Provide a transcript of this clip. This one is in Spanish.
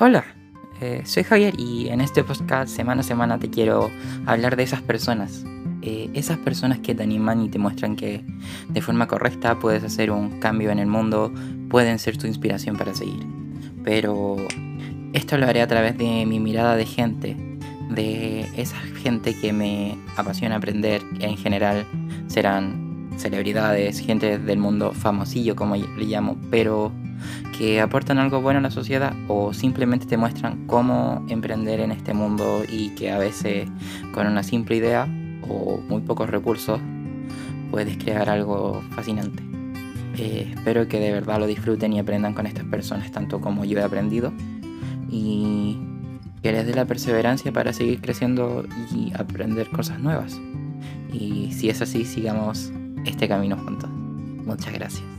Hola, eh, soy Javier y en este podcast semana a semana te quiero hablar de esas personas. Eh, esas personas que te animan y te muestran que de forma correcta puedes hacer un cambio en el mundo, pueden ser tu inspiración para seguir. Pero esto lo haré a través de mi mirada de gente, de esa gente que me apasiona aprender, que en general serán celebridades, gente del mundo famosillo como le llamo, pero que aportan algo bueno a la sociedad o simplemente te muestran cómo emprender en este mundo y que a veces con una simple idea o muy pocos recursos puedes crear algo fascinante. Eh, espero que de verdad lo disfruten y aprendan con estas personas tanto como yo he aprendido y que les dé la perseverancia para seguir creciendo y aprender cosas nuevas. Y si es así, sigamos este camino juntos. Muchas gracias.